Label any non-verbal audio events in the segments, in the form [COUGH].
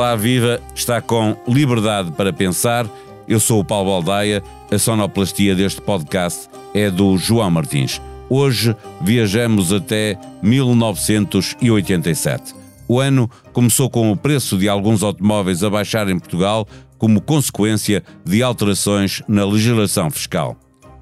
Olá, viva! Está com Liberdade para Pensar. Eu sou o Paulo Baldaia. A sonoplastia deste podcast é do João Martins. Hoje viajamos até 1987. O ano começou com o preço de alguns automóveis a baixar em Portugal como consequência de alterações na legislação fiscal.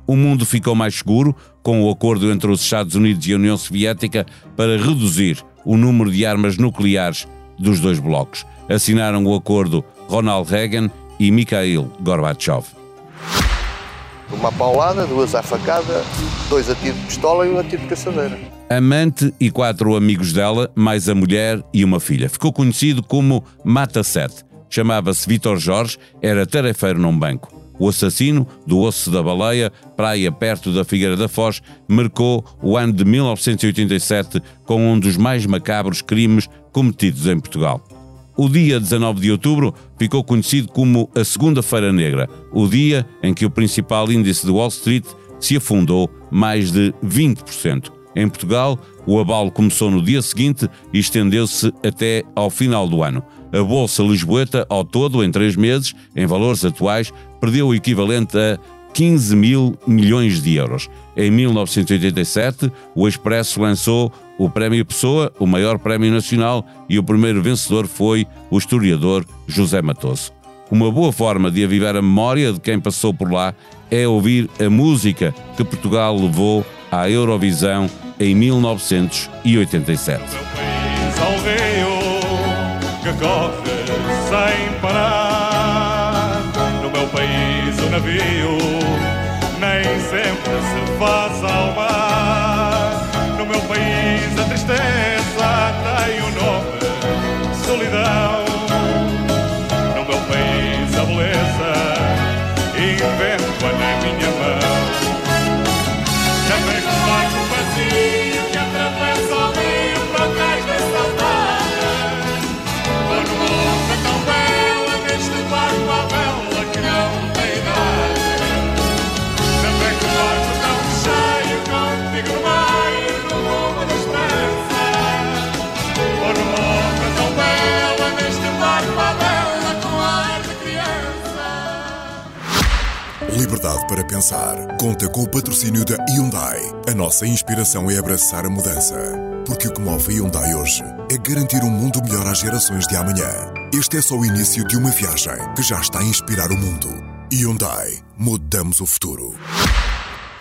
O mundo ficou mais seguro com o acordo entre os Estados Unidos e a União Soviética para reduzir o número de armas nucleares dos dois blocos. Assinaram o acordo Ronald Reagan e Mikhail Gorbachev. Uma paulada, duas à facada, dois a tiro de pistola e um a tiro de caçadeira. Amante e quatro amigos dela, mais a mulher e uma filha. Ficou conhecido como Mata Sete. Chamava-se Vitor Jorge, era tarefeiro num banco. O assassino do Osso da Baleia, praia perto da Figueira da Foz, marcou o ano de 1987 com um dos mais macabros crimes cometidos em Portugal. O dia 19 de outubro ficou conhecido como a Segunda-feira Negra, o dia em que o principal índice de Wall Street se afundou mais de 20%. Em Portugal, o abalo começou no dia seguinte e estendeu-se até ao final do ano. A Bolsa Lisboeta, ao todo, em três meses, em valores atuais, perdeu o equivalente a 15 mil milhões de euros. Em 1987, o Expresso lançou o Prémio Pessoa, o maior prémio nacional, e o primeiro vencedor foi o historiador José Matoso. Uma boa forma de avivar a memória de quem passou por lá é ouvir a música que Portugal levou à Eurovisão em 1987. que corre sem parar. No meu país o navio nem sempre se faz ao mar. No meu país a tristeza Liberdade para pensar. Conta com o patrocínio da Hyundai. A nossa inspiração é abraçar a mudança. Porque o que move a Hyundai hoje é garantir um mundo melhor às gerações de amanhã. Este é só o início de uma viagem que já está a inspirar o mundo. Hyundai. Mudamos o futuro.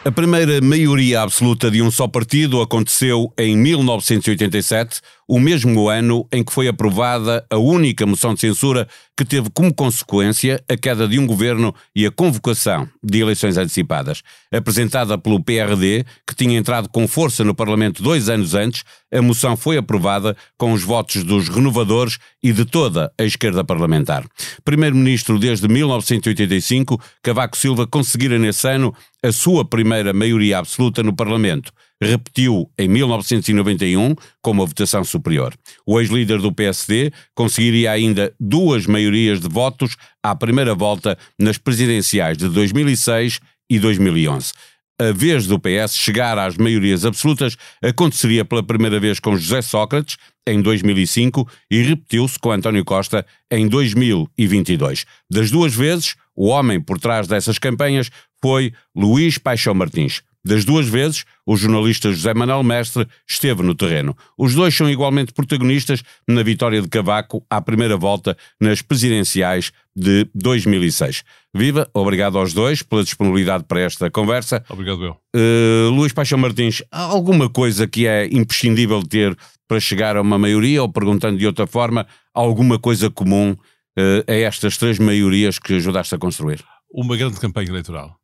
A primeira maioria absoluta de um só partido aconteceu em 1987, o mesmo ano em que foi aprovada a única moção de censura que teve como consequência a queda de um governo e a convocação de eleições antecipadas. Apresentada pelo PRD, que tinha entrado com força no Parlamento dois anos antes, a moção foi aprovada com os votos dos renovadores e de toda a esquerda parlamentar. Primeiro-ministro desde 1985, Cavaco Silva conseguira nesse ano a sua primeira maioria absoluta no Parlamento. Repetiu em 1991 com uma votação superior. O ex-líder do PSD conseguiria ainda duas maiorias de votos à primeira volta nas presidenciais de 2006 e 2011. A vez do PS chegar às maiorias absolutas aconteceria pela primeira vez com José Sócrates, em 2005, e repetiu-se com António Costa em 2022. Das duas vezes, o homem por trás dessas campanhas foi Luís Paixão Martins. Das duas vezes, o jornalista José Manuel Mestre esteve no terreno. Os dois são igualmente protagonistas na vitória de Cavaco à primeira volta nas presidenciais de 2006. Viva, obrigado aos dois pela disponibilidade para esta conversa. Obrigado, eu. Uh, Luís Paixão Martins, há alguma coisa que é imprescindível ter para chegar a uma maioria, ou perguntando de outra forma, alguma coisa comum uh, a estas três maiorias que ajudaste a construir? Uma grande campanha eleitoral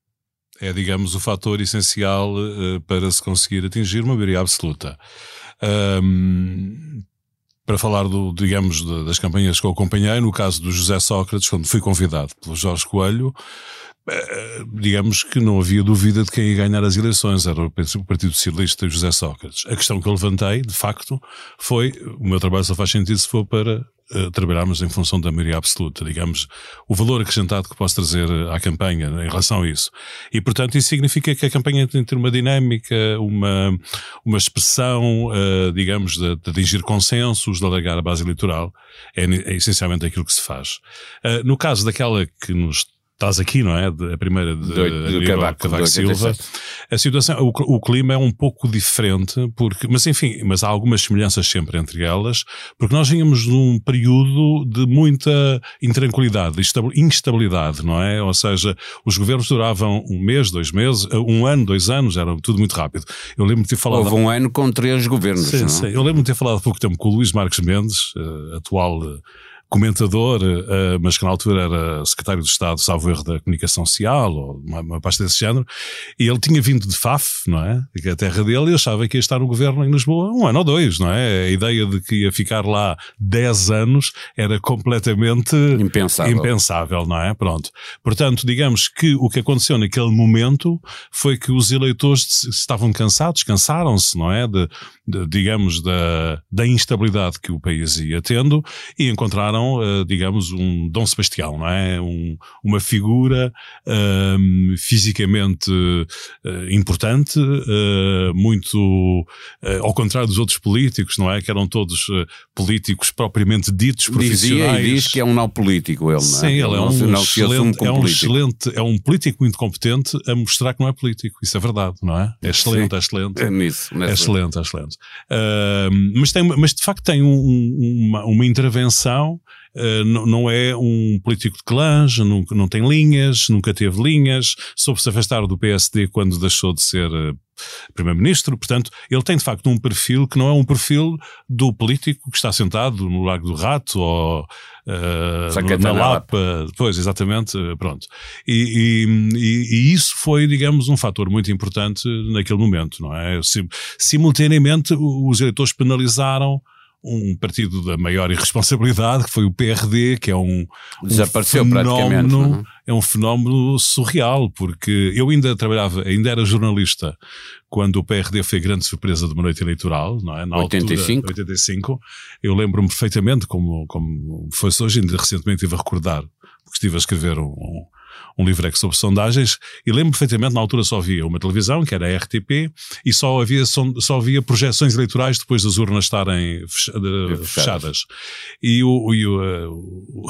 é, digamos, o fator essencial uh, para se conseguir atingir uma maioria absoluta. Um, para falar do, digamos, de, das campanhas que eu acompanhei, no caso do José Sócrates, quando fui convidado pelo Jorge Coelho, digamos que não havia dúvida de quem ia ganhar as eleições, era o Partido Socialista e José Sócrates. A questão que eu levantei, de facto, foi, o meu trabalho só faz sentido se for para uh, trabalharmos em função da maioria absoluta, digamos, o valor acrescentado que posso trazer à campanha em relação a isso. E, portanto, isso significa que a campanha tem que ter uma dinâmica, uma, uma expressão, uh, digamos, de, de atingir consensos, de alargar a base eleitoral. É, é essencialmente aquilo que se faz. Uh, no caso daquela que nos estás aqui, não é? a primeira de, de, de Cavaco, Cavaco Silva. A situação, o, o, clima é um pouco diferente, porque, mas enfim, mas há algumas semelhanças sempre entre elas, porque nós vínhamos num período de muita intranquilidade, instabilidade, não é? Ou seja, os governos duravam um mês, dois meses, um ano, dois anos, era tudo muito rápido. Eu lembro de ter falado. Houve um ano com três governos. Sim, sim. Eu lembro de ter falado há pouco tempo com o Luís Marques Mendes, uh, atual. Comentador, uh, mas que na altura era secretário de Estado, salvo erro, da comunicação social, ou uma, uma pasta desse género, e ele tinha vindo de Faf, não é? Que é a terra dele, e achava que ia estar no governo em Lisboa um ano ou dois, não é? A ideia de que ia ficar lá 10 anos era completamente impensável. impensável, não é? Pronto. Portanto, digamos que o que aconteceu naquele momento foi que os eleitores estavam cansados, cansaram-se, não é? De, de, digamos, da, da instabilidade que o país ia tendo e encontraram, uh, digamos, um Dom Sebastião, não é? Um, uma figura uh, fisicamente uh, importante, eh, muito ao contrário dos outros políticos, não é? Que eram todos políticos propriamente ditos, profissionais. Dizia e diz que é um não político, ele, não é? Sim, ele, ele é, um não excelente, é um excelente, é um político muito competente a mostrar que não é político. Isso é verdade, não é? É excelente, Sim, é excelente. É, nisso, é excelente, é excelente. Uh, mas, tem, mas de facto tem um, uma, uma intervenção Uh, não, é um político de clãs, não, não tem linhas, nunca teve linhas, soube-se afastar do PSD quando deixou de ser uh, Primeiro-Ministro, portanto, ele tem de facto um perfil que não é um perfil do político que está sentado no Lago do Rato ou uh, na Lapa, pois, exatamente, pronto. E, e, e, isso foi, digamos, um fator muito importante naquele momento, não é? Simultaneamente, os eleitores penalizaram um partido da maior irresponsabilidade, que foi o PRD, que é um, Desapareceu um fenómeno, é? é um fenómeno surreal, porque eu ainda trabalhava, ainda era jornalista quando o PRD foi a grande surpresa de uma noite eleitoral, não é? Na 85? Altura, 85. Eu lembro-me perfeitamente como, como foi hoje, ainda recentemente estive a recordar, porque estive a escrever um, um um livreco sobre sondagens, e lembro perfeitamente, na altura só havia uma televisão, que era a RTP, e só havia, só havia projeções eleitorais depois das urnas estarem fechadas. fechadas. E o, e o, eh, o,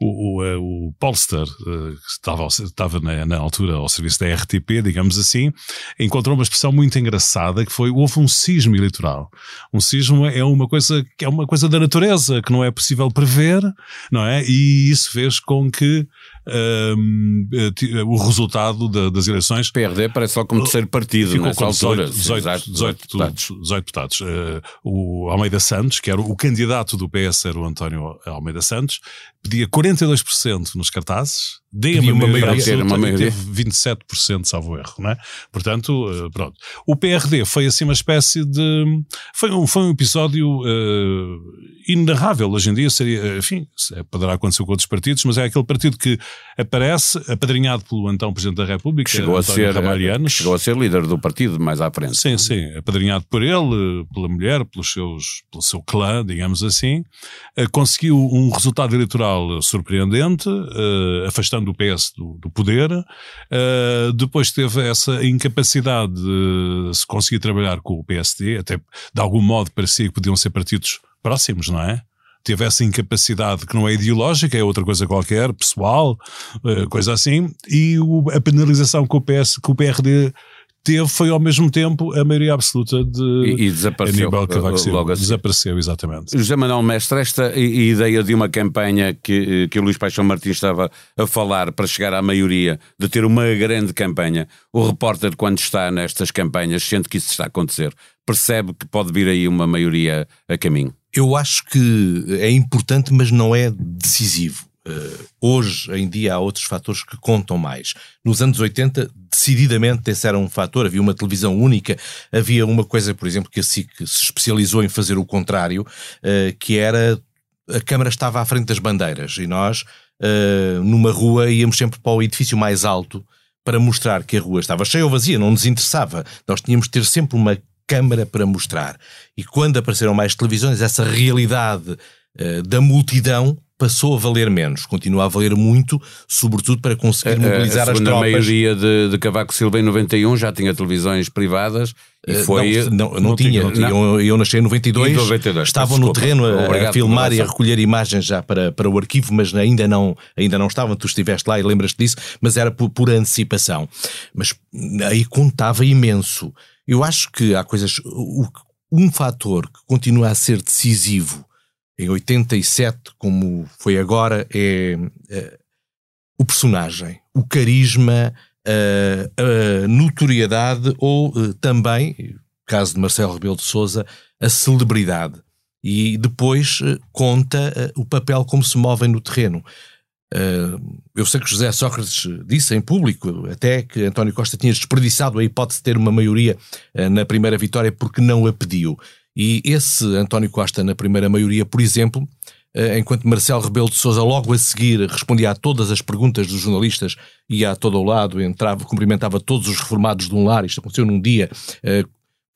[LAUGHS] o, eh, o, Polster, eh, que estava, estava na, na, altura ao serviço da RTP, digamos assim, encontrou uma expressão muito engraçada que foi, houve um sismo eleitoral. Um sismo é uma coisa que é uma coisa da natureza, que não é possível prever, não é? E isso fez com que um, eh, o resultado da, das eleições. PRD parece só como terceiro partido ficou nessa com 18, altura. 18, 18, 18, deputados. 18 deputados. Uh, o Almeida Santos, que era o candidato do PS, era o António Almeida Santos, pedia 42% nos cartazes, dei uma, uma maioria, absoluta, uma maioria. teve 27%, salvo erro, não é? Portanto, uh, pronto. O PRD foi assim uma espécie de... Foi um, foi um episódio uh, inarrável hoje em dia, seria, enfim, é, poderá acontecer com outros partidos, mas é aquele partido que aparece, apadrinhado pelo então Presidente da República, chegou a ser Ramalhianos. Chegou a ser líder do partido mais à frente. Sim, sim, apadrinhado por ele, pela mulher, pelos seus, pelo seu clã, digamos assim, conseguiu um resultado eleitoral surpreendente, uh, afastando o PS do, do poder, uh, depois teve essa incapacidade de se conseguir trabalhar com o PSD, até de algum modo parecia que podiam ser partidos próximos, não é? Teve essa incapacidade que não é ideológica, é outra coisa qualquer, pessoal, eh, coisa assim, e o, a penalização que o, PS, que o PRD teve foi ao mesmo tempo a maioria absoluta de e, e desapareceu Aníbal Cavaco Silva. Logo assim. Desapareceu, exatamente. José Manuel Mestre, esta ideia de uma campanha que, que o Luís Paixão Martins estava a falar para chegar à maioria, de ter uma grande campanha, o repórter quando está nestas campanhas sente que isso está a acontecer, percebe que pode vir aí uma maioria a caminho? Eu acho que é importante, mas não é decisivo. Uh, hoje em dia há outros fatores que contam mais. Nos anos 80, decididamente esse era um fator, havia uma televisão única, havia uma coisa, por exemplo, que a SIC se especializou em fazer o contrário, uh, que era a Câmara estava à frente das bandeiras e nós, uh, numa rua, íamos sempre para o edifício mais alto para mostrar que a rua estava cheia ou vazia, não nos interessava. Nós tínhamos de ter sempre uma câmara para mostrar. E quando apareceram mais televisões, essa realidade da multidão passou a valer menos, continua a valer muito, sobretudo para conseguir mobilizar a, a as tropas. A maioria de, de Cavaco Silva em 91 já tinha televisões privadas e eh, foi... Não, não, não tinha, tinha não. Eu, eu nasci em 92, 92 estavam no terreno a, a filmar e a recolher imagens já para, para o arquivo, mas ainda não, ainda não estavam, tu estiveste lá e lembras-te disso, mas era por, por antecipação. Mas aí contava imenso. Eu acho que há coisas... Um fator que continua a ser decisivo em 87, como foi agora, é, é o personagem, o carisma, a, a notoriedade ou uh, também, caso de Marcelo Rebelo de Souza, a celebridade. E depois conta o papel como se movem no terreno. eu sei que José Sócrates disse em público até que António Costa tinha desperdiçado a hipótese de ter uma maioria na primeira vitória porque não a pediu. E esse António Costa, na primeira maioria, por exemplo, eh, enquanto Marcelo Rebelo de Sousa logo a seguir respondia a todas as perguntas dos jornalistas, ia a todo o lado, entrava, cumprimentava todos os reformados de um lar, isto aconteceu num dia, eh,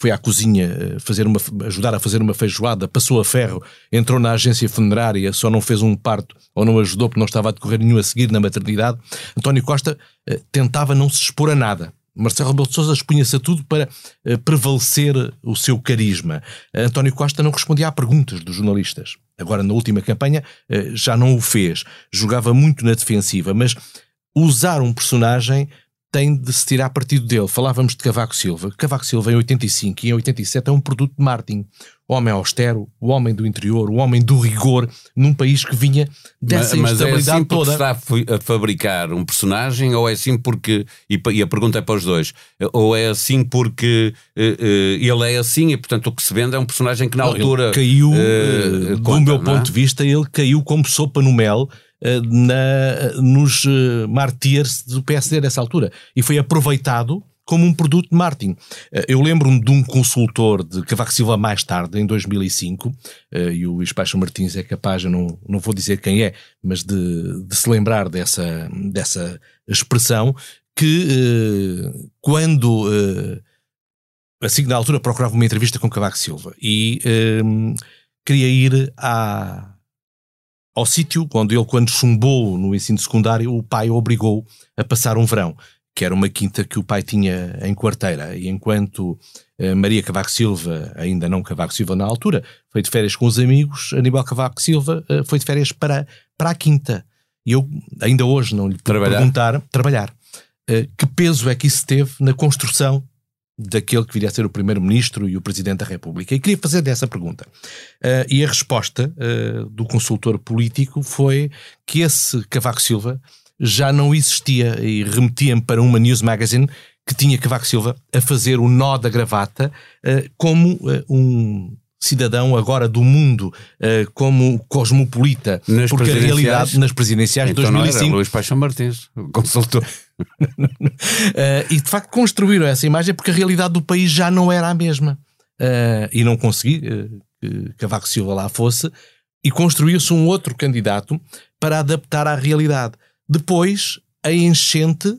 foi à cozinha eh, fazer uma, ajudar a fazer uma feijoada, passou a ferro, entrou na agência funerária, só não fez um parto ou não ajudou porque não estava a decorrer nenhum a seguir na maternidade. António Costa tentava não se expor a nada. Marcelo Rebelo de Sousa expunha-se a tudo para uh, prevalecer o seu carisma. António Costa não respondia a perguntas dos jornalistas. Agora, na última campanha, uh, já não o fez. Jogava muito na defensiva, mas usar um personagem tem de se tirar partido dele. Falávamos de Cavaco Silva. Cavaco Silva em 85 e em 87 é um produto de Martin. O homem austero, o homem do interior, o homem do rigor, num país que vinha dessa mas, instabilidade mas é assim toda. está a fabricar um personagem ou é assim porque, e a pergunta é para os dois, ou é assim porque uh, uh, ele é assim e portanto o que se vende é um personagem que na não, altura... caiu, uh, do meu ponto é? de vista, ele caiu como sopa no mel na, nos uh, martyrs do PSD nessa altura. E foi aproveitado como um produto de marketing. Eu lembro-me de um consultor de Cavaco Silva mais tarde, em 2005, uh, e o Luís Martins é capaz, eu não, não vou dizer quem é, mas de, de se lembrar dessa, dessa expressão, que quando assim na altura procurava uma entrevista com Cavaco Silva e queria ir à, ao sítio onde ele, quando chumbou no ensino secundário, o pai o obrigou a passar um verão, que era uma quinta que o pai tinha em quarteira. E enquanto uh, Maria Cavaco Silva, ainda não Cavaco Silva na altura, foi de férias com os amigos, Aníbal Cavaco Silva uh, foi de férias para, para a quinta. E eu ainda hoje não lhe trabalhar. perguntar, trabalhar, uh, que peso é que isso teve na construção daquele que viria a ser o Primeiro-Ministro e o Presidente da República. E queria fazer dessa pergunta. Uh, e a resposta uh, do consultor político foi que esse Cavaco Silva já não existia e remetia-me para uma news magazine que tinha Cavaco Silva a fazer o nó da gravata uh, como um cidadão agora do mundo uh, como cosmopolita, nas porque a realidade nas presidenciais então de 2005... Não era Luís Paixão Martins, consultor. uh, [LAUGHS] e de facto construíram essa imagem porque a realidade do país já não era a mesma. Uh, e não consegui que Cavaco Silva lá fosse, e construiu-se um outro candidato para adaptar à realidade. Depois, a enchente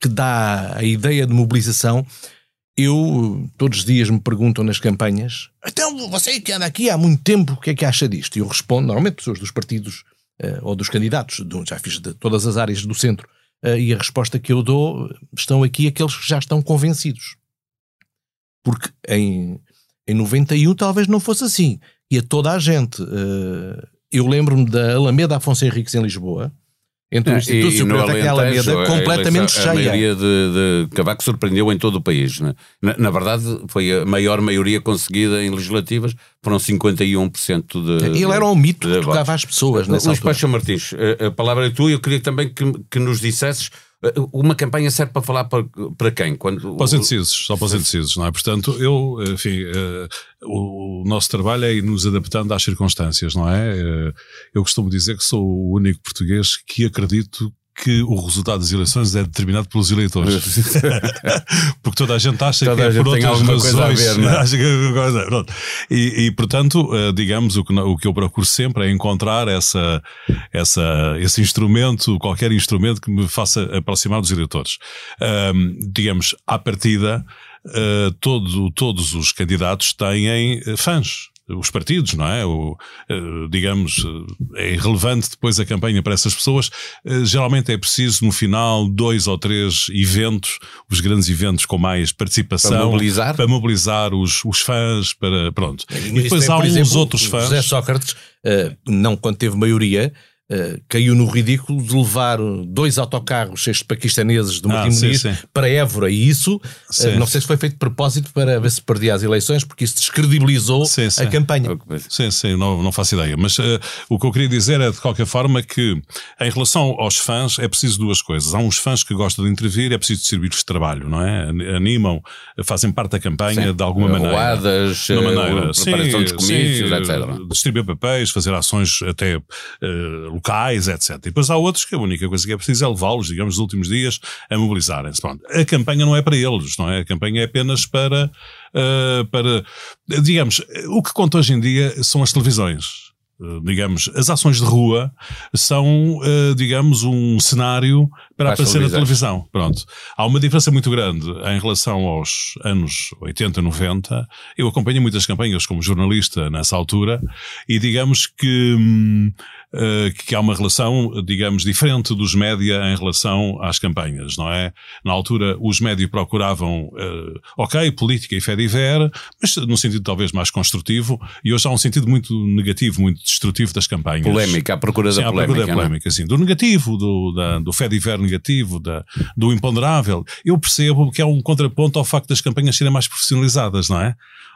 que dá a ideia de mobilização eu, todos os dias me perguntam nas campanhas, então você que anda aqui há muito tempo, o que é que acha disto? E eu respondo, normalmente pessoas dos partidos uh, ou dos candidatos, já fiz de todas as áreas do centro, uh, e a resposta que eu dou, estão aqui aqueles que já estão convencidos. Porque em, em 91 talvez não fosse assim. E a toda a gente. Uh, eu lembro-me da Alameda Afonso Henriques em Lisboa, entre o é, Instituto e, Superior e Alameda, completamente cheia. A maioria de, de Cavaco surpreendeu em todo o país. Né? Na, na, verdade, foi a maior maioria conseguida em legislativas, foram 51% de. Ele era um mito que tocava às pessoas. Luís Paixão Martins, a, a palavra é tua, eu queria também que, que nos dissesses uma campanha serve para falar para, para quem? Quando, para os indecisos, só para os indecisos, não é? Portanto, eu, enfim, uh, o, o, nosso trabalho é ir nos adaptando às circunstâncias, não é? Uh, eu costumo dizer que sou o único português que acredito que o resultado das eleições é determinado pelos eleitores. [LAUGHS] Porque toda a gente acha toda que é por outras razões. Ver, é? [LAUGHS] acha que é e, e, portanto, eh, digamos, o que, o que eu procuro sempre é encontrar essa, essa, esse instrumento, qualquer instrumento que me faça aproximar dos eleitores. Um, digamos, à partida, uh, todo, todos os candidatos têm eh, fãs. Os partidos, não é? O, uh, digamos, é irrelevante depois a campanha para essas pessoas. Uh, geralmente é preciso no final dois ou três eventos, os grandes eventos com mais participação. Para mobilizar? Para mobilizar os, os fãs, para, pronto. E, e depois há uns exemplo, outros fãs. José Sócrates, não quando teve maioria, Uh, caiu no ridículo de levar dois autocarros cheios de paquistaneses do Martim ah, para Évora e isso, uh, não sei se foi feito de propósito para ver se perdia as eleições, porque isso descredibilizou sim, sim. a campanha. Sim, sim, não, não faço ideia. Mas uh, o que eu queria dizer é, de qualquer forma, que em relação aos fãs é preciso duas coisas. Há uns fãs que gostam de intervir, é preciso servir-lhes de trabalho, não é? Animam, fazem parte da campanha sim. de alguma maneira. Roadas, de maneira. preparação dos comícios, etc. Distribuir papéis, fazer ações até locais, etc. E depois há outros que a única coisa que é preciso é levá-los, digamos, nos últimos dias a mobilizarem-se. A campanha não é para eles, não é? A campanha é apenas para, uh, para, digamos, o que conta hoje em dia são as televisões. Uh, digamos, as ações de rua são, uh, digamos, um cenário para aparecer na televisão. Pronto. Há uma diferença muito grande em relação aos anos 80, 90. Eu acompanho muitas campanhas como jornalista nessa altura e digamos que hum, eh, que há uma relação, digamos, diferente dos média em relação às campanhas, não é? Na altura, os médias procuravam, uh, ok, política e fé diver, mas num sentido talvez mais construtivo, e hoje há um sentido muito negativo, muito destrutivo das campanhas. Polémica, à procura sim, da polémica. Procura da polémica, sim. Do negativo, do, da, do fé diver negativo, da, do imponderável. Eu percebo que é um contraponto ao facto das campanhas serem mais profissionalizadas, não é?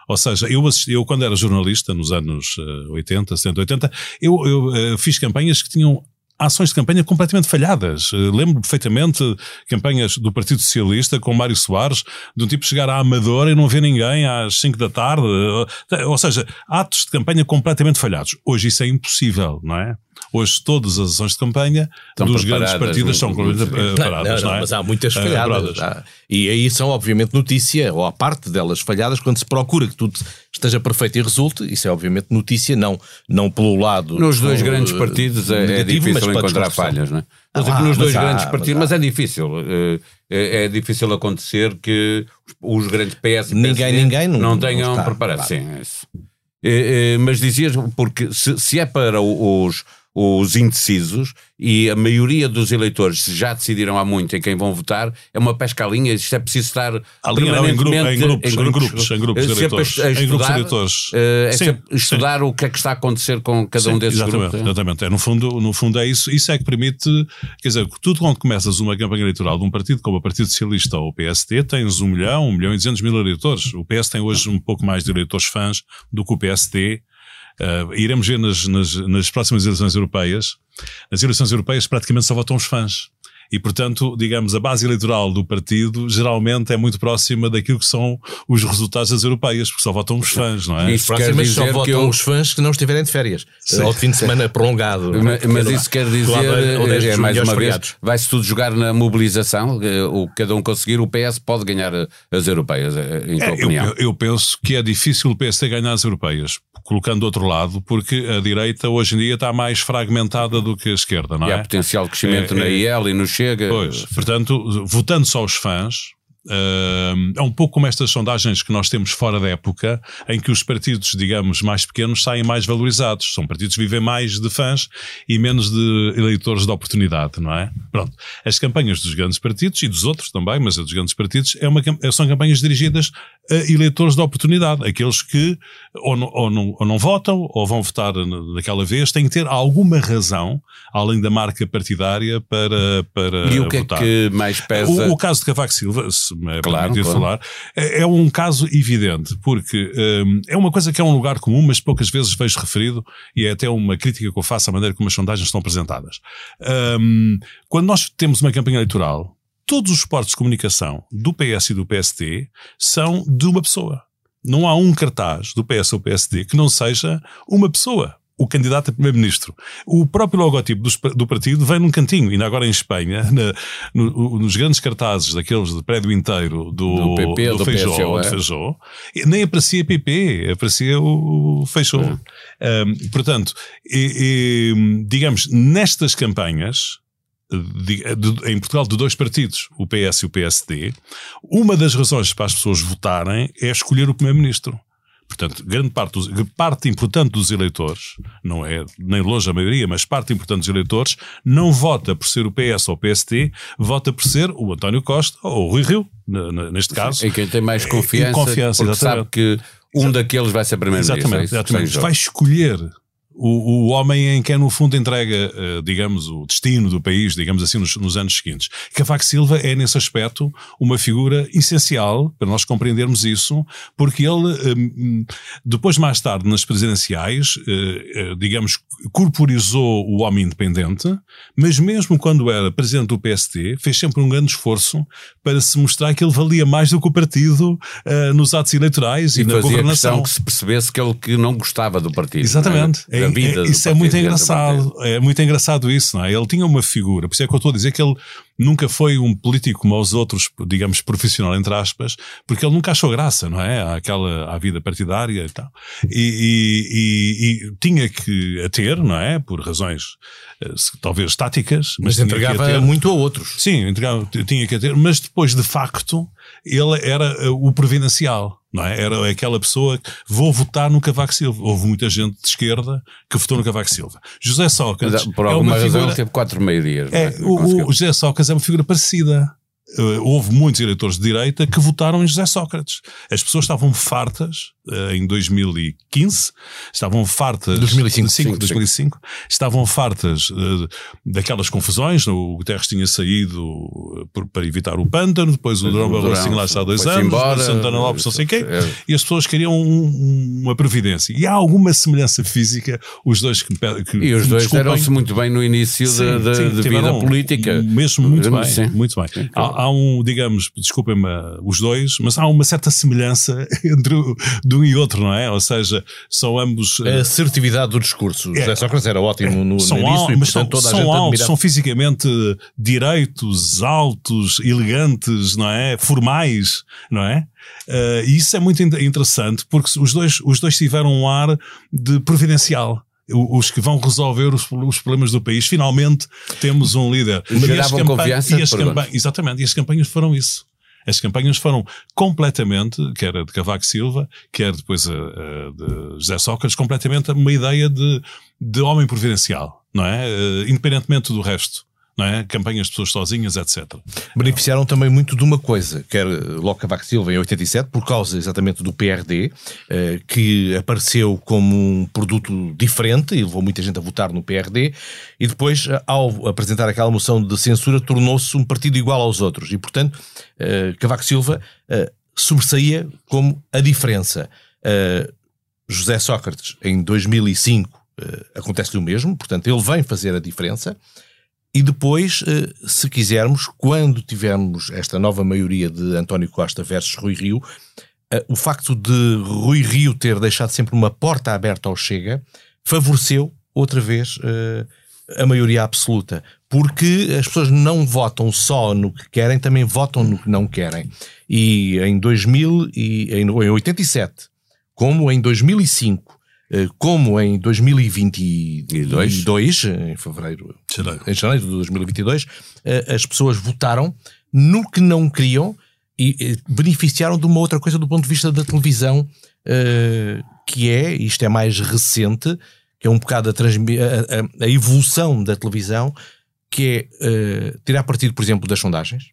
Ou seja, eu, assisti, eu quando era jornalista, nos anos 80, 70, 80, eu, eu uh, fiz campanhas que tinham ações de campanha completamente falhadas. Uh, lembro perfeitamente campanhas do Partido Socialista com Mário Soares, de um tipo chegar à Amadora e não ver ninguém às 5 da tarde. Uh, ou seja, atos de campanha completamente falhados. Hoje isso é impossível, não é? Hoje todas as ações de campanha Estão dos grandes partidos são preparadas, não, não, é? Mas há muitas é, falhadas. Ah, e aí são obviamente notícia, ou a parte delas falhadas, quando se procura que tudo esteja perfeito e resulte, isso é obviamente notícia, não, não pelo lado... Nos dois com, grandes partidos é, negativo, é difícil encontrar falhas, não é? Mas ah, nos dois mas grandes há, partidos, mas, mas, é difícil. Eh, é, é, difícil acontecer que os grandes PS e ninguém, ninguém não, não tenham preparado. Claro. Sim, é isso. É, é, mas dizias, porque se, se é para os os indecisos e a maioria dos eleitores já decidiram há muito em quem vão votar, é uma pesca à linha, isto é preciso estar a não, em, grupo, em, grupos, em, grupos, em grupos, em grupos, de eleitores, em grupos eleitores. Uh, é sim, estudar sim. o que é que está a acontecer com cada sim, um desses exatamente, grupos. É? Exatamente, é, no, fundo, no fundo é isso, isso é que permite, quer dizer, tudo quando começas uma campanha eleitoral de um partido como o Partido Socialista ou o PSD, tens um milhão, um milhão e duzentos mil eleitores. O PS tem hoje um pouco mais de eleitores fãs do que o PSD, Uh, iremos ver nas, nas, nas próximas eleições europeias. Nas eleições europeias praticamente só votam os fãs. E, portanto, digamos, a base eleitoral do partido geralmente é muito próxima daquilo que são os resultados das europeias, porque só votam os fãs, não é? Isso próximas só votam eu... os fãs que não estiverem de férias. Sim. Ou de fim de semana prolongado. Mas, mas isso quer dizer, é, é, mais uma vez, vai-se tudo jogar na mobilização, eh, o que cada um conseguir, o PS pode ganhar as europeias, eh, em tua é, opinião? Eu, eu, penso que é difícil o PS ganhar as europeias, colocando do outro lado, porque a direita hoje em dia está mais fragmentada do que a esquerda, não é? E há potencial crescimento é, na IEL e no Chega. Pois, portanto, votando só os fãs, Uh, é um pouco como estas sondagens que nós temos fora da época, em que os partidos, digamos, mais pequenos saem mais valorizados. São partidos que vivem mais de fãs e menos de eleitores de oportunidade, não é? Pronto. As campanhas dos grandes partidos e dos outros também, mas a dos grandes partidos, é uma, são campanhas dirigidas a eleitores de oportunidade. Aqueles que ou não, ou não, ou não votam ou vão votar naquela vez, têm que ter alguma razão, além da marca partidária, para, para E o que votar. é que mais pesa? O, o caso de Cavaco Silva, me é claro, claro. falar, é, é, um caso evidente, porque um, é uma coisa que é um lugar comum, mas poucas vezes vejo referido, e é até uma crítica que eu faço à maneira como as sondagens estão apresentadas. Um, quando nós temos uma campanha eleitoral, todos os suportes de comunicação do PS e do PST são de uma pessoa. Não há um cartaz do PS ou PSD que não seja uma pessoa o candidato a primeiro-ministro. O próprio logotipo do, do, partido vem num cantinho, ainda agora em Espanha, na, no, nos grandes cartazes daqueles de prédio inteiro do, do PP do, do Feijó, é? Feijó, nem aparecia PP, aparecia o Feijó. É. Um, portanto, e, e, digamos, nestas campanhas, de, de, em Portugal de dois partidos, o PS e o PSD, uma das razões para as pessoas votarem é escolher o primeiro-ministro. Portanto, grande parte, dos, parte importante dos eleitores, não é nem longe a maioria, mas parte importante dos eleitores, não vota por ser o PS ou o PST, vota por ser o António Costa ou o Rui Rio, neste caso. Em quem tem mais confiança, confiança sabe que um daqueles vai ser primeiro-ministro. Exatamente, é exatamente. Vai escolher o, o homem em quem, no fundo, entrega, uh, digamos, o destino do país, digamos assim, nos, nos, anos seguintes. Cavaco Silva é, nesse aspecto, uma figura essencial para nós compreendermos isso, porque ele, um, depois, mais tarde, nas presidenciais, uh, digamos, corporizou o homem independente, mas mesmo quando era presidente do PST, fez sempre um grande esforço para se mostrar que ele valia mais do que o partido nos atos eleitorais e, e na governação. que se percebesse que ele que não gostava do partido. Exatamente. É? Da vida. É, isso é muito engraçado. É muito engraçado isso, não é? Ele tinha uma figura, por isso é que eu estou a dizer que ele nunca foi um político como os outros, digamos, profissional, entre aspas, porque ele nunca achou graça, não é? Àquela, à vida partidária e tal. E, e, e, e tinha que a ter, não é? Por razões eh, talvez táticas. Mas, mas entregava muito a outros. Sim, entregava, tinha que ter, mas depois, de facto, ele era eh, o providencial. Não é? Era aquela pessoa que vou votar no Cavaco Silva. Houve muita gente de esquerda que votou no Cavaco Silva. José Sócrates. Mas, por alguma é razão figura... ele teve quatro meios É, é o, o José Sócrates é uma figura parecida. Uh, houve muitos eleitores de direita que votaram em José Sócrates. As pessoas estavam fartas em 2015, estavam fartas. 2005, 5, 2005, estavam fartas uh, daquelas confusões. O Guterres tinha saído por, para evitar o pântano, depois o Durão Barroso lá está há dois anos, embora, Santana Lopes, não sei quem, é. e as pessoas queriam um, uma previdência. E há alguma semelhança física, os dois que, que E os dois deram-se muito bem no início sim, da, sim, da vida política. Mesmo muito bem, sim. muito bem. Há, há, um, digamos, desculpem-me os dois, mas há uma certa semelhança [LAUGHS] entre de um e outro, não é? Ou seja, são ambos. A assertividade do discurso. É, José Sócrates era ótimo no, são no início, al, mas são, toda são a gente altos, são fisicamente direitos, altos, elegantes, não é? Formais, não é? Uh, e isso é muito interessante porque os dois, os dois tiveram um ar de providencial os que vão resolver os, problemas do país. Finalmente temos um líder. Geravam confiança. E as exatamente, e as campanhas foram isso. As campanhas foram completamente, quer a de Cavaco Silva, quer depois a, a de José Sócrates, completamente uma ideia de, de homem providencial, não é? Uh, independentemente do resto não é? campanhas de pessoas sozinhas, etc. Beneficiaram também muito de uma coisa, quer logo Cavaco Silva em 87, por causa exatamente do PRD, eh, que apareceu como um produto diferente e levou muita gente a votar no PRD, e depois, eh, ao apresentar aquela moção de censura, tornou-se um partido igual aos outros. E, portanto, eh, Cavaco Silva sobressaía como a diferença. José Sócrates, em 2005, acontece-lhe o mesmo, portanto, ele vem fazer a diferença. E depois, eh, se quisermos, quando tivermos esta nova maioria de António Costa versus Rui Rio, eh, o facto de Rui Rio ter deixado sempre uma porta aberta ao Chega favoreceu, outra vez, eh, a maioria absoluta. Porque as pessoas não votam só no que querem, também votam no que não querem. E em 2000 e em 87, como em 2005, eh, como em 2022, em fevereiro, janeiro. em janeiro de 2022, eh, as pessoas votaram no que não queriam e eh, beneficiaram de uma outra coisa do ponto de vista da televisão, que é, isto é mais recente, que é um bocado a, a, a evolução da televisão, que é tirar partido, por exemplo, das sondagens.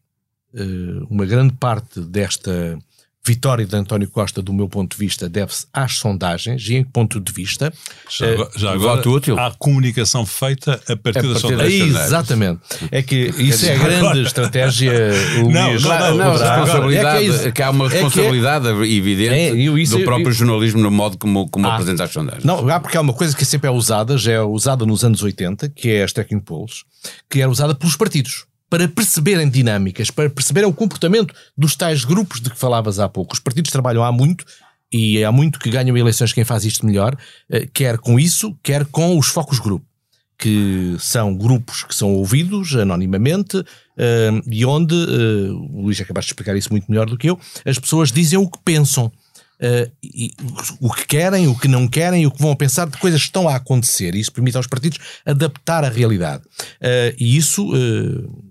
uma grande parte desta vitória de António Costa, do meu ponto de vista, deve-se às sondagens e em que ponto de vista. Já, uh, já agora, útil. há comunicação feita a partir, a das sondagens. Exatamente. É que isso é a grande estratégia. [LAUGHS] não, não, não, não, responsabilidade, é que, é que, há uma responsabilidade é que, evidente é, isso, do próprio eu, jornalismo no modo como, como ah, apresenta as sondagens. Não, há porque há uma coisa que sempre é usada, já é usada nos anos 80, que é as tracking polls, que era usada pelos partidos para perceberem dinâmicas, para perceberem o comportamento dos tais grupos de que falavas há pouco. Os partidos trabalham há muito e há muito que ganham eleições quem faz isto melhor, eh, quer com isso, quer com os focos grupo, que são grupos que são ouvidos anonimamente eh, e onde, eh, o Luís acabaste de explicar isso muito melhor do que eu, as pessoas dizem o que pensam. Uh, e, o que querem, o que não querem, o que vão pensar de coisas que estão a acontecer. Isso permite aos partidos adaptar a realidade. Uh, e isso uh,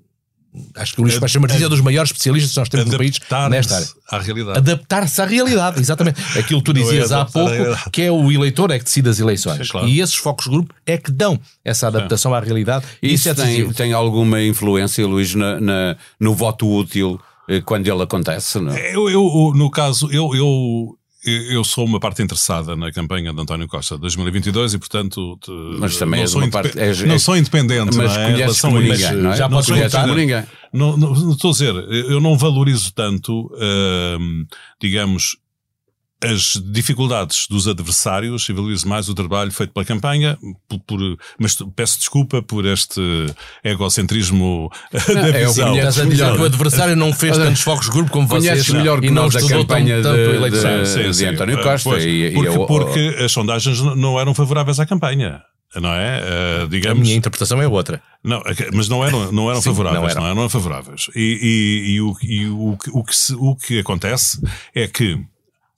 acho que o Luís Paixão Martins é dos maiores especialistas que nós temos no país nesta área. à realidade. Adaptar-se à realidade, exatamente. Aquilo que tu é dizias há adaptar à pouco, que é o eleitor é que decide as eleições. Sim, claro. E esses focos grupo é que dão essa adaptação à realidade. E Isso é tem, decisivo. tem alguma influência, Luís, na, na- no voto útil eh, quando ele acontece? Não? Eu, eu, no caso, eu, eu, eu sou uma parte interessada na campanha de António Costa de 2022 e, portanto, te- Mas também não, sou, uma parte- és- não és- sou independente. Mas não é, conheces como ninguém, não é? Já não conheces votar. como ninguém. Não, não, não estou a dizer, eu não valorizo tanto, hum, digamos, as dificuldades dos adversários e valorizo mais o trabalho feito pela campanha, por, por- mas peço desculpa por este egocentrismo da é o visão. conheces Estás a dizer melhor. que o adversário não fez tantos focos de grupo como vocês melhor que e não nós a estudou tão- campanha tanto a de- eleição. de- de António Costa Pois, e- e porque, eu- porque as sondagens não- não eram favoráveis à campanha. Não é? Eh, A digamos, minha interpretação é outra. não, mas não eram, não eram [LAUGHS] Sim, favoráveis, não não eram. eram, favoráveis. E, e- e o, e o que- o que se- o que acontece é que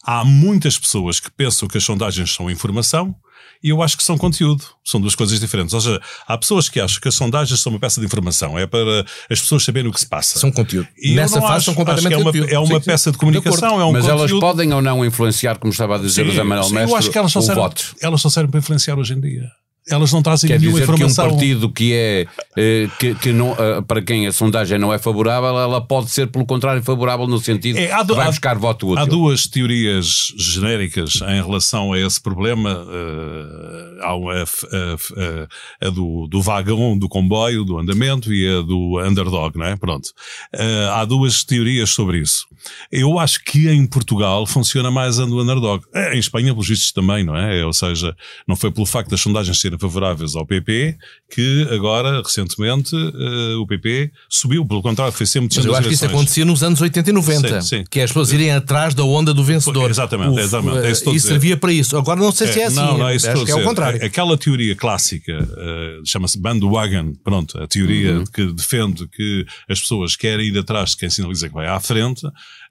há muitas pessoas que pensam que as sondagens são informação e eu acho que são conteúdo. São duas coisas diferentes. Ou seja, há pessoas que acham que as sondagens são uma peça de informação, é para as pessoas saberem o que se passa. São conteúdo. E Nessa não fase acho, são acho completamente que é uma, é uma Sim, sim. peça de De comunicação, é um Mas elas conteúdo. podem ou não influenciar, como estava a dizer o Zé Manuel sim, Mestre, eu acho que elas só o servem, voto. elas só servem para influenciar hoje em dia. Elas não trazem Quer nenhuma dizer que um informação. partido que é eh, que, que não, eh, para quem a sondagem não é favorável, ela pode ser, pelo contrário, favorável no sentido É, há que du- vai há- buscar voto útil. Há duas teorias genéricas em relação a esse problema. eh, há uma, a, a- a- do, do vagão, do comboio, do andamento e a do underdog, não é? Pronto. Há duas teorias sobre isso. Eu acho que em Portugal funciona mais a do underdog. Em Espanha, pelos vistos, também, não é? Ou seja, não foi pelo facto das sondagens serem favoráveis ao PP que agora, recentemente, eh, o PP subiu. Pelo contrário, foi sempre Mas eu acho que isso acontecia nos anos 80 e 90. Sim, sim. Que é as pessoas irem atrás da onda do vencedor. Exatamente, O- exatamente, é isso E servia para isso. Agora não sei se é assim. Não, não, é isso acho que é o contrário. Aquela teoria clássica, eh, chama-se bandwagon, pronto, a teoria Uhum. que defende que as pessoas querem ir atrás de quem sinaliza que vai à frente,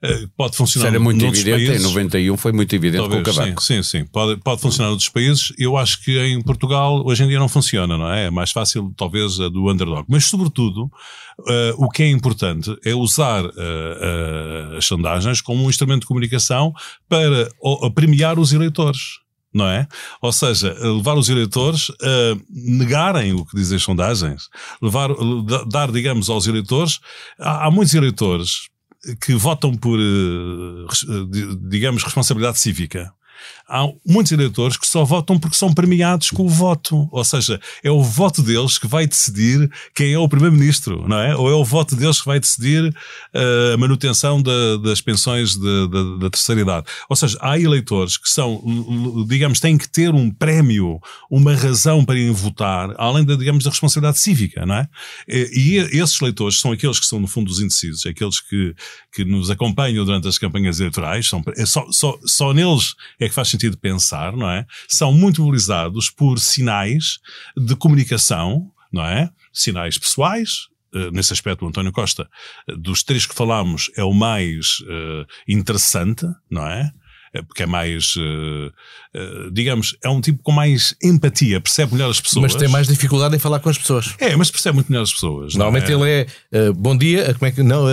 eh, pode Isso funcionar era muito evidente, países. em 91 foi muito evidente Talvez, com o Cavaco. sim, sim, sim. Pode, pode funcionar noutros países. Eu acho que em Portugal hoje em dia não funciona, não é? É mais fácil, talvez, a do underdog. Mas, sobretudo, eh, o que é importante é usar eh, eh, as sondagens como um instrumento de comunicação para premiar os eleitores. Não é? Ou seja, levar os eleitores a negarem o que dizem as sondagens, levar, da- dar, digamos, aos eleitores. Há, há muitos eleitores que votam por, eh, eh, di- digamos, responsabilidade cívica. Há muitos eleitores que só votam porque são premiados com o voto. Ou seja, é o voto deles que vai decidir quem é o primeiro-ministro, não é? Ou é o voto deles que vai decidir eh, a manutenção da- das pensões de- da- da terceira idade. Ou seja, há eleitores que são, digamos, têm que ter um prémio, uma razão para irem votar, além da, digamos, da responsabilidade cívica, não é? E, e esses eleitores são aqueles que são, no fundo, os indecisos, aqueles que, que nos acompanham durante as campanhas eleitorais, são, é só, só, só neles é que faz sentido pensar, não é? São muito mobilizados por sinais de comunicação, não é? Sinais pessoais, eh, nesse aspecto, o António Costa, eh, dos três que falámos, é o mais eh, interessante, não é? Eh, Porque é mais, eh, eh, digamos, é um tipo com mais empatia, percebe melhor as pessoas. Mas tem mais dificuldade em falar com as pessoas. É, mas percebe muito melhor as pessoas. Normalmente é? ele é bom dia, como é que. Não,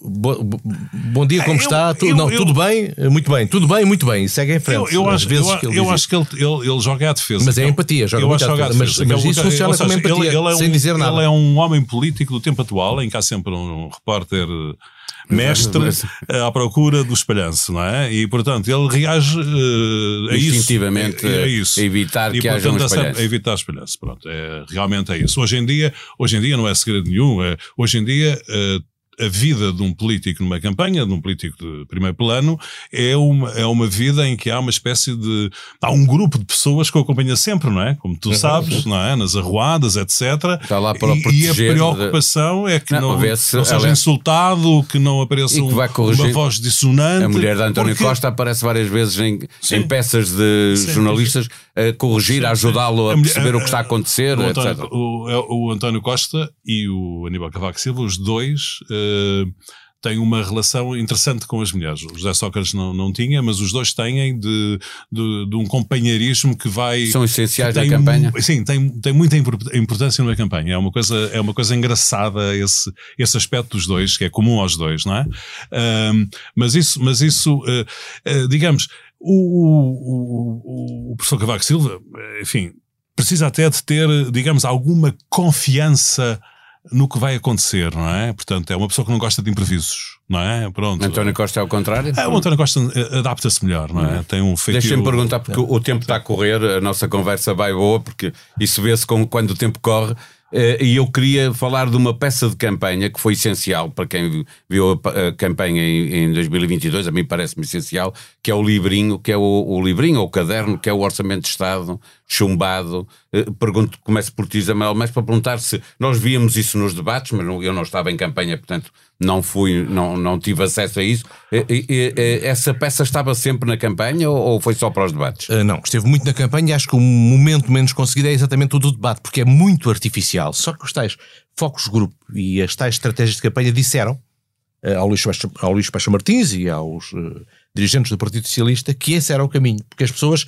bo- bo- bom dia, como É, eu- está? Tu- eu- não, eu- tudo bem, Eh, muito bem, tudo bem, muito bem. E segue em frente. Eu, acho, vezes eu, que ele eu acho que ele, ele, ele joga à defesa. Mas é Ele- empatia, joga eu muito acho à defesa. Mas- mas isso funciona como empatia, ele, ele é sem um, dizer nada. Ele é um homem político do tempo atual, em que há sempre um repórter eh, mestre eh, à procura do espalhanço, não é? E, portanto, ele reage eh, a isso. Instintivamente, É, é isso. a evitar e, que haja um portanto, é sempre- espalhanço. a evitar espalhanço. Pronto, é, realmente é isso. Hoje em dia, hoje em dia não é segredo nenhum. É, hoje em dia, eh, a vida de um político numa campanha, de um político de primeiro plano, é uma, é uma vida em que há uma espécie de. Há um grupo de pessoas que o acompanha sempre, não é? Como tu sabes, não é? Nas arruadas, etc. Está lá para e, e a proteger preocupação é que Não, não, não seja ela- insultado, que não apareça que uma voz dissonante. A mulher de António porque- Costa aparece várias vezes em, Sim. em peças de Sim. jornalistas a corrigir, a ajudá-lo a A mulher- perceber o que está a acontecer, o etc. António, o, é o António Costa e o Aníbal Cavaco Silva, os dois, eh, tem uma relação interessante com as mulheres. O José Sócrates não, não tinha, mas os dois têm de, de, de um companheirismo que vai. São essenciais tem, na campanha. Sim, tem, tem muita importância numa campanha. É uma coisa, é uma coisa engraçada esse, esse aspecto dos dois, que é comum aos dois, não é? Um, mas isso, mas isso uh, uh, digamos, o, o, o, o professor Cavaco Silva, enfim, precisa até de ter, digamos, alguma confiança no que vai acontecer, não é? Portanto, é uma pessoa que não gosta de imprevisos, não é? Pronto. António Costa é o contrário? É, o António Costa eh, adapta-se melhor, não é? Tem um feito. Deixa-me perguntar, porque o tempo está a correr, a nossa conversa vai boa, porque isso vê-se quando o tempo corre. Eh, e eu queria falar de uma peça de campanha que foi essencial para quem viu a campanha em 2022, a mim parece-me essencial, que é o livrinho, que é o, o livrinho ou o caderno, que é o Orçamento de Estado chumbado. Eh, pergunto, começo por ti, Isabel, mas para perguntar se nós víamos isso nos debates, mas eu não estava em campanha, portanto não fui, não, não tive acesso a isso. Essa peça estava sempre na campanha ou foi só para os debates? Uh, não, esteve muito na campanha e acho que o momento menos conseguido é exatamente o do debate, porque é muito artificial. Só que os tais focos grupo e as tais estratégias de campanha disseram uh, ao, Luís Pacha, ao Luís Pacha Martins e aos uh, dirigentes do Partido Socialista que esse era o caminho, porque as pessoas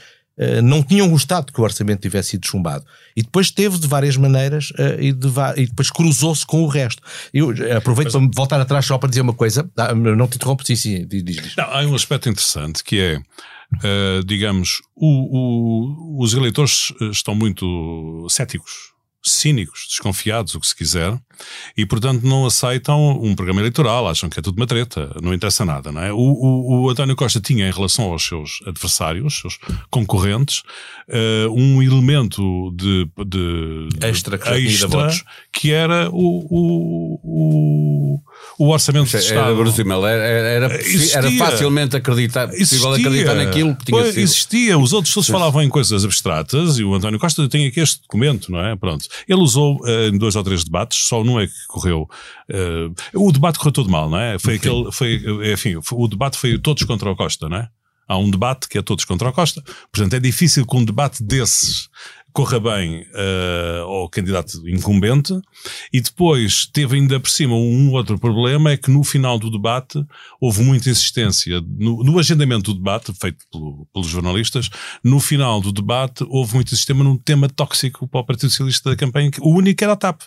não tinham gostado que o orçamento tivesse sido chumbado. E depois teve de várias maneiras uh, e, de e, depois cruzou-se com o resto. Eu aproveito Mas, para voltar atrás só para dizer uma coisa. Ah, não te interrompo, sim, sim, diz, diz. Não, há um aspecto interessante que é, uh, digamos, o, o, os eleitores estão muito céticos cínicos, desconfiados, o que se quiser, e portanto não aceitam um programa eleitoral, acham que é tudo uma treta, não interessa nada, não é? O, o, o António Costa tinha em relação aos seus adversários, seus concorrentes, uh, um elemento de, de, extra, que, extra que era o, o, o orçamento de Estado. Era, era, era, era facilmente acreditar, possível existia, acreditar naquilo que tinha sido. Existia, os outros todos falavam em coisas abstratas e o António Costa tem aqui este documento, não é? Pronto. Ele usou uh, em dois ou três debates, só num é que correu. Uh, o debate correu todo mal, não é? Foi aquele, foi, enfim, o debate foi todos contra o Costa, não é? Há um debate que é todos contra o Costa. Portanto, é difícil que um debate desses corra bem uh, ao candidato incumbente e depois teve ainda por cima um outro problema é que no final do debate houve muita insistência no, no agendamento do debate feito pelo, pelos jornalistas no final do debate houve muito insistência num tema tóxico para o Partido Socialista da campanha o único era a TAP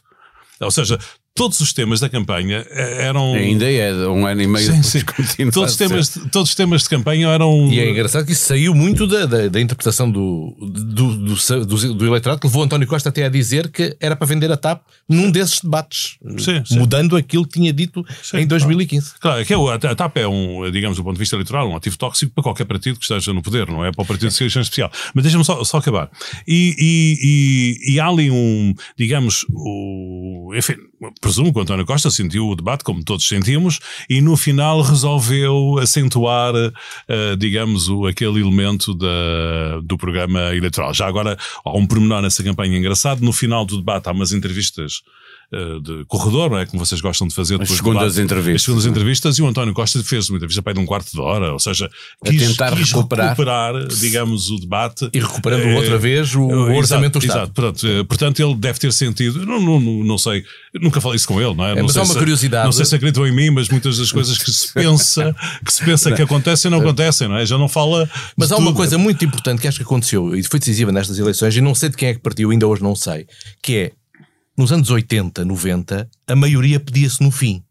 ou seja, todos os temas da campanha eh, eram. Ainda é, um ano e meio sim, sim. Todos, os temas, todos os temas de campanha eram. E é engraçado que isso saiu muito da, da, da interpretação do, do, do, do, do eleitorado que levou António Costa até a dizer que era para vender a TAP num desses debates, sim, mudando aquilo que tinha dito em 2015. Claro, que é, a TAP é um, digamos, do ponto de vista eleitoral, um ativo tóxico para qualquer partido que esteja no poder, não é para o Partido Socialista em especial. Mas deixa-me só, só acabar. E, e, e, e há ali um, digamos, o, enfim, presumo que o António Costa sentiu o debate, como todos sentimos, e no final resolveu acentuar, uh, digamos, o, aquele elemento da, do programa eleitoral. Já agora, há um pormenor nessa campanha engraçado, no final do debate há umas entrevistas de corredor, não é? Como vocês gostam de fazer. As segundas entrevistas. As segundas entrevistas e o António Costa fez uma entrevista para de um quarto de hora, ou seja, quis, tentar quis recuperar. recuperar. digamos, o debate. E recuperando é, outra vez o, o orçamento do Estado. Exato, pronto, portanto ele deve ter sentido, não, não, não sei, nunca falei isso com ele, não é? é não mas há uma se, curiosidade. Não sei se acreditam em mim, mas muitas das coisas que se pensa que, se pensa que acontecem não acontecem, não é? Já não fala. Mas há tudo. uma coisa muito importante que acho que aconteceu e foi decisiva nestas eleições e não sei de quem é que partiu, ainda hoje não sei, que é nos anos 80, 90, a maioria pedia-se no fim.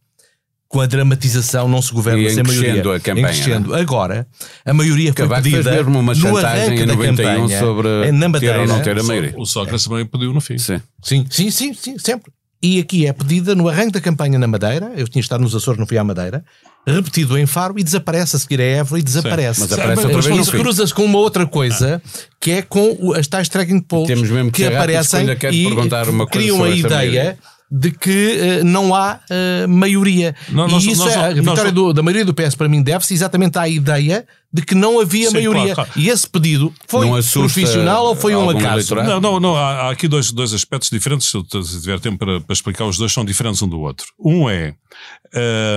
Com a dramatização não se governa sem maioria. A campanha, crescendo. Né? Agora, a maioria foi Cavaco pedida mesmo uma chantagem em 91 campanha, sobre na Madeira, ter ou não ter a maioria. O Sócrates também pediu no fim. Sim. Sim, sim, sim, sim, sempre. E aqui é pedida no arranque da campanha na Madeira, eu tinha estado nos Açores, não fui à Madeira, repetido em Faro e desaparece a seguir a Évora e desaparece. Sim, mas aparece outra vez Isso cruza-se com uma outra coisa que é com as tais tracking polls Temos mesmo que, que aparecem e perguntar uma coisa criam a ideia de que uh, não há uh, maioria. Não, e nós, isso nós, é, a vitória do, da maioria do PS para mim deve-se exatamente à ideia de que não havia Sim, maioria. Claro, claro. E esse pedido foi profissional ou foi um acaso? Não, não, não. Há, há, aqui dois, dois aspectos diferentes. Se eu tiver tempo para, para, explicar, os dois são diferentes um do outro. Um é.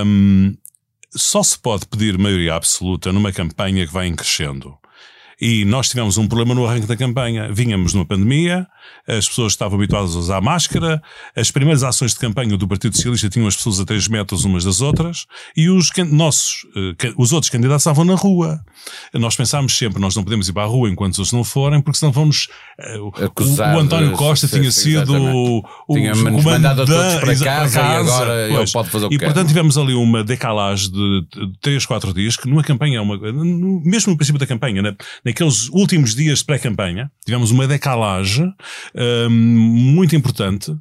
Um, só se pode pedir maioria absoluta numa campanha que vai crescendo. E nós tivemos um problema no arranque da campanha. Vínhamos numa pandemia, as pessoas estavam habituadas a usar máscara, as primeiras ações de campanha do Partido Socialista tinham as pessoas a 3 metros umas das outras, e os nossos, eh, os outros candidatos estavam na rua. Nós pensámos sempre, nós não podemos ir para a rua enquanto os não forem, porque senão vamos. Acusar o, o António Costa tinha sido o, o tinha mandado a todos para casa, casa e agora pois, ele pode fazer o que E quer. portanto tivemos ali uma decalagem de 3, 4 dias, que numa campanha, uma, mesmo no princípio da campanha, na, naqueles últimos dias de pré-campanha, tivemos uma decalagem muito importante.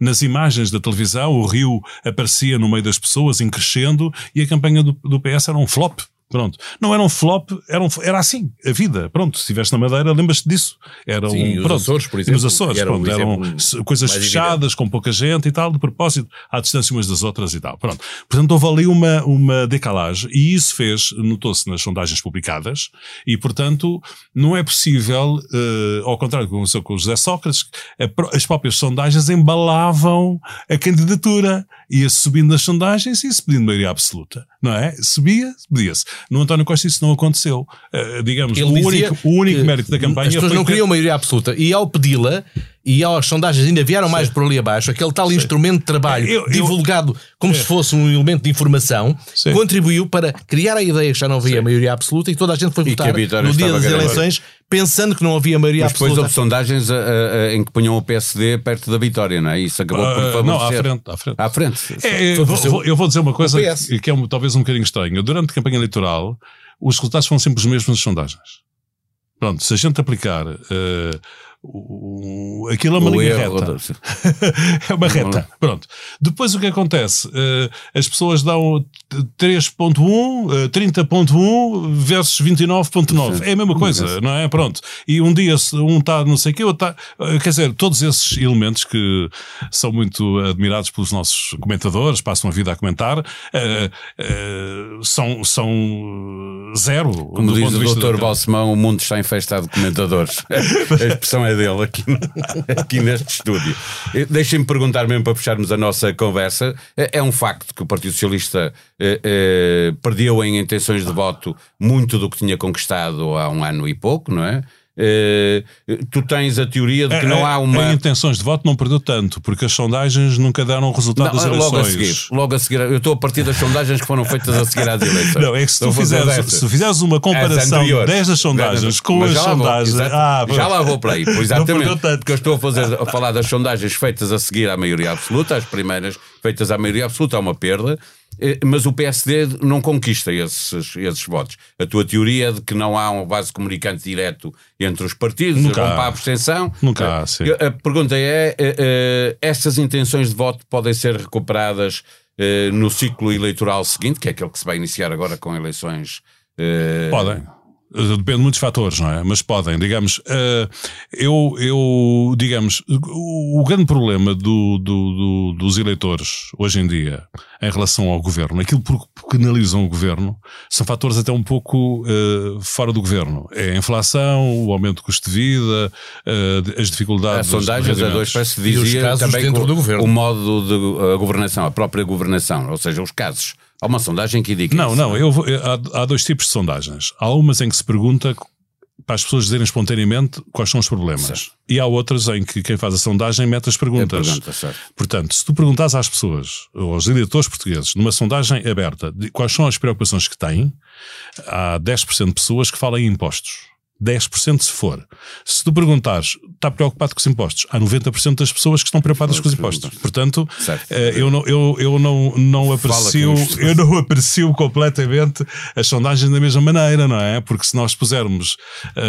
Nas imagens da televisão, o Rio aparecia no meio das pessoas, em crescendo, e a campanha do, do PS era um flop. Pronto. Não era um flop, era, um, era assim, a vida. Pronto, se estiveste na Madeira, lembras-te disso. Era Sim, um, pronto, Açores, por exemplo. Nos Açores, era pronto, eram coisas fechadas, evidente. com pouca gente e tal, de propósito, à distância umas das outras e tal. Pronto. Portanto, houve ali uma, uma decalagem e isso fez, notou-se nas sondagens publicadas e, portanto, não é possível, uh, ao contrário do que aconteceu com o José Sócrates, a, as próprias sondagens embalavam a candidatura, ia subindo nas sondagens e se pedindo maioria absoluta, não é? Subia, pedia-se. No António Costa isso não aconteceu. Uh, digamos, o único, o único mérito da campanha As pessoas não queriam maioria absoluta. E ao pedi-la, e as sondagens ainda vieram mais por ali abaixo, aquele tal instrumento de trabalho Eu- eu- divulgado como se fosse um elemento de informação, Sim. contribuiu para criar a ideia que já não havia maioria absoluta e toda a gente foi que votar no dia das eleições pensando que não havia maioria Mas depois absoluta. houve sondagens a- a- a- em que punham o PSD perto da vitória, não é? Isso acabou por Ah, favorecer. não, à frente, à frente. À frente. É, eu, vou, vou- eu vou dizer uma coisa que, que é um- talvez um bocadinho estranha. Durante a campanha eleitoral, os resultados foram sempre os mesmos nas sondagens. Pronto, se a gente aplicar eh, o, aquilo é uma O linha reta. [LAUGHS] é uma reta. Pronto. Depois o que acontece? Eh, as pessoas dão 3.1, eh, 30.1 versus 29.9. É a mesma coisa, não é? Pronto. E um dia um está não sei o quê, outro está... Quer dizer, todos esses elementos que são muito admirados pelos nossos comentadores, passam a vida a comentar, eh, eh, são, são zero. Como diz o Dr. da- Balsemão, o mundo está infestado de comentadores. [LAUGHS] a expressão é dele aqui, [LAUGHS] aqui neste estúdio. Eh, Deixem-me perguntar mesmo para fecharmos a nossa conversa. É é um facto que o Partido Socialista eh, eh, perdeu em intenções de voto muito do que tinha conquistado há um ano e pouco, não é? Eh, tu tens a teoria de que não há uma. Em intenções de voto não perdeu tanto, porque as sondagens nunca deram o resultado das Não, eleições. logo a seguir, logo a seguir, eu estou a partir das sondagens que foram feitas a seguir às eleições. Não, é que se tu fizeres, se fizeres uma comparação destas sondagens com as vou, sondagens. exato. Ah, já lá vou para aí, pois [LAUGHS] exatamente. Porque eu estou a, fazer, a falar das sondagens feitas a seguir à maioria absoluta, as primeiras feitas à maioria absoluta, há uma perda. Eh, Mas o PSD não conquista esses, esses votos. A tua teoria de que não há um base comunicante direto entre os partidos, Nunca vão há. para a abstenção. Nunca Eh, há, sim. A pergunta é: eh, eh, essas intenções de voto podem ser recuperadas eh, no ciclo eleitoral seguinte, que é aquele que se vai iniciar agora com eleições. eh, Podem. Uh, Depende de muitos fatores, não é? Mas podem, digamos. uh, eu, eu, digamos, o, o grande problema do, do- do- dos eleitores hoje em dia em relação ao governo, aquilo por que penalizam o governo, são fatores até um pouco uh, fora do governo. É a inflação, o aumento do custo de vida, uh, as dificuldades. As sondagens de a dois se os dizia casos também dentro do governo. o modo de a governação, a própria governação, ou seja, os casos. Há uma sondagem que indica Não, isso. não, eu vou- há, há dois tipos de sondagens. Há umas em que se pergunta para as pessoas dizerem espontaneamente quais são os problemas. Certo. E há outras em que quem faz a sondagem mete as perguntas. É pergunta. Portanto, se tu perguntas às pessoas, ou aos eleitores portugueses, numa sondagem aberta, de quais são as preocupações que têm, há 10% de pessoas que falam em impostos. 10% se for. Se tu perguntares, está preocupado com os impostos? Há 90% das pessoas que estão preocupadas com os impostos. Portanto, Certo. eh, eu não, eu, eu não, não aprecio, eu não aprecio completamente as sondagens da mesma maneira, não é? Porque se nós pusermos, ah,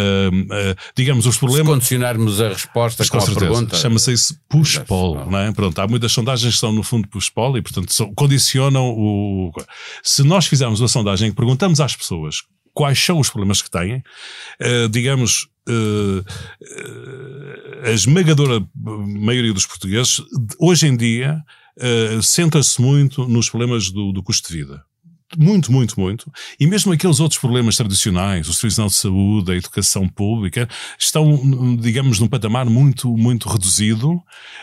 ah, digamos, os Se problemas. condicionarmos a resposta com, Com a certeza. pergunta. Chama-se isso push Exato. poll, não é? Pronto, há muitas sondagens que são no fundo push poll e, portanto, condicionam o. Se nós fizermos uma sondagem em que perguntamos às pessoas quais são os problemas que têm, eh, digamos. eh, a esmagadora maioria dos portugueses, hoje em dia, eh, centra-se muito nos problemas do, do custo de vida muito, muito, muito. E mesmo aqueles outros problemas tradicionais, o Serviço de Saúde, a educação pública, estão, digamos, num patamar muito, muito reduzido.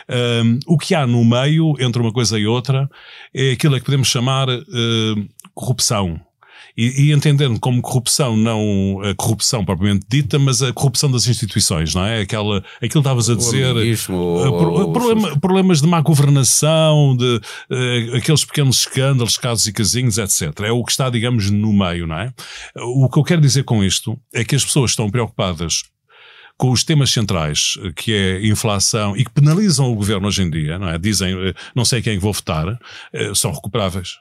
Um, o que há no meio, entre uma coisa e outra, é aquilo que podemos chamar uh, corrupção. E, e entendendo como corrupção, não a corrupção propriamente dita, mas a corrupção das instituições, não é? Aquela, aquilo que estavas a dizer. O problema, problemas de má governação, de uh, aqueles pequenos escândalos, casos e casinhos, etc. É o que está, digamos, no meio, não é? O que eu quero dizer com isto é que as pessoas estão preocupadas com os temas centrais, que é inflação, e que penalizam o governo hoje em dia, não é? Dizem, eh, não sei quem vou votar, eh, são recuperáveis.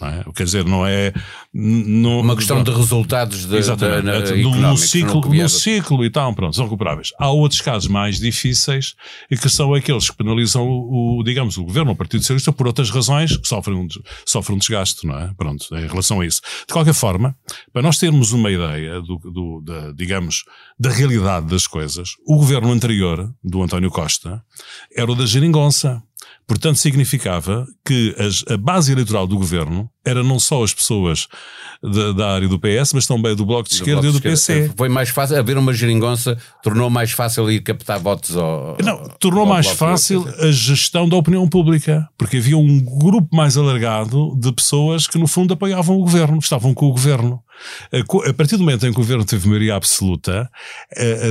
Não é? Quer dizer, não é. Não, uma questão de resultados de, Exatamente, de, de, no, ciclo, no ciclo e tal, pronto, são recuperáveis. Há outros casos mais difíceis e que são aqueles que penalizam o, digamos, o governo, o Partido Socialista, por outras razões que sofrem um, sofrem um desgaste, não é? Pronto, em relação a isso. De qualquer forma, para nós termos uma ideia do, do da, digamos, da realidade das coisas, o governo anterior, do António Costa, era o da geringonça. Portanto, significava que as, a base eleitoral do governo era não só as pessoas da, da área do PS, mas também do Bloco de Esquerda e do PC. Foi mais fácil, haver uma geringonça tornou mais fácil ir captar votos ao. Não, tornou ao mais fácil a gestão da opinião pública, porque havia um grupo mais alargado de pessoas que, no fundo, apoiavam o governo, estavam com o governo. A partir do momento em que o governo teve maioria absoluta,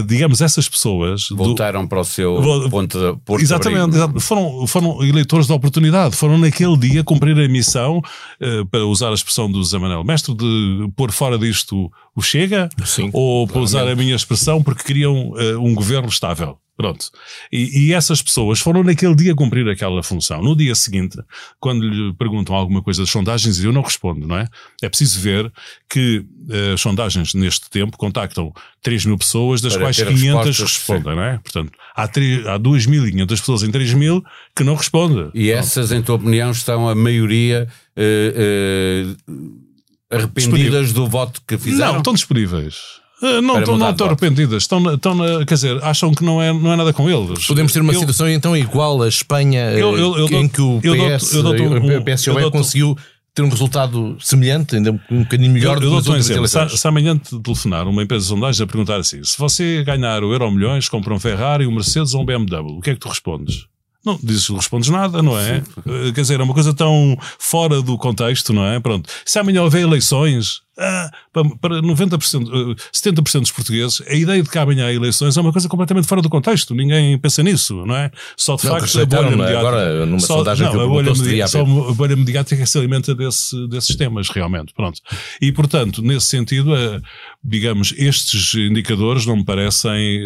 digamos, essas pessoas. Voltaram do, para o seu ponto de, Exatamente, exatamente. Foram, foram eleitores de oportunidade, foram naquele dia cumprir a missão, eh, para usar a expressão do Zé Manuel Mestre, de pôr fora disto o Chega, Sim, ou para usar a minha expressão, porque queriam uh, um governo estável. Pronto. E, e, essas pessoas foram naquele dia cumprir aquela função. No dia seguinte, quando lhe perguntam alguma coisa das sondagens, eu não respondo, não é? É preciso ver que uh, as sondagens neste tempo contactam 3 mil pessoas, das Para quais 500 respondem, não é? Portanto, há, 3, há 2.500 pessoas em 3 mil que não respondem. E Pronto. essas, em tua opinião, estão a maioria. Uh, uh, arrependidas do voto que fizeram? Não, estão disponíveis. Eh, não, estão, não estão arrependidas, estão, estão quer dizer, acham que não é, não é nada com eles. Podemos ter uma eu, situação então igual à Espanha, eu, eu, em que o PS, eu dou, eu dou, o PSOE conseguiu ter um resultado semelhante, ainda um bocadinho melhor eu, do que as outras exemplo, se, se amanhã te telefonar uma empresa de sondagem a perguntar assim, se você ganhar o Euro Milhões, compra um Ferrari, um Mercedes ou um BMW, o que é que tu respondes? Não dizes, respondes nada, não é? Sim. Eh, quer dizer, é uma coisa tão fora do contexto, não é? Pronto. Se amanhã houver eleições, ah, para 90%, 70% eh, dos portugueses, a ideia de que amanhã há eleições é uma coisa completamente fora do contexto. Ninguém pensa nisso, não é? Só de não, facto a bolha é? mediática. Agora, numa só, sondagem não, que a bolha, mediática, só a bolha mediática se alimenta desse, desses temas, realmente. Pronto. E, portanto, nesse sentido, é, digamos, estes indicadores não me parecem.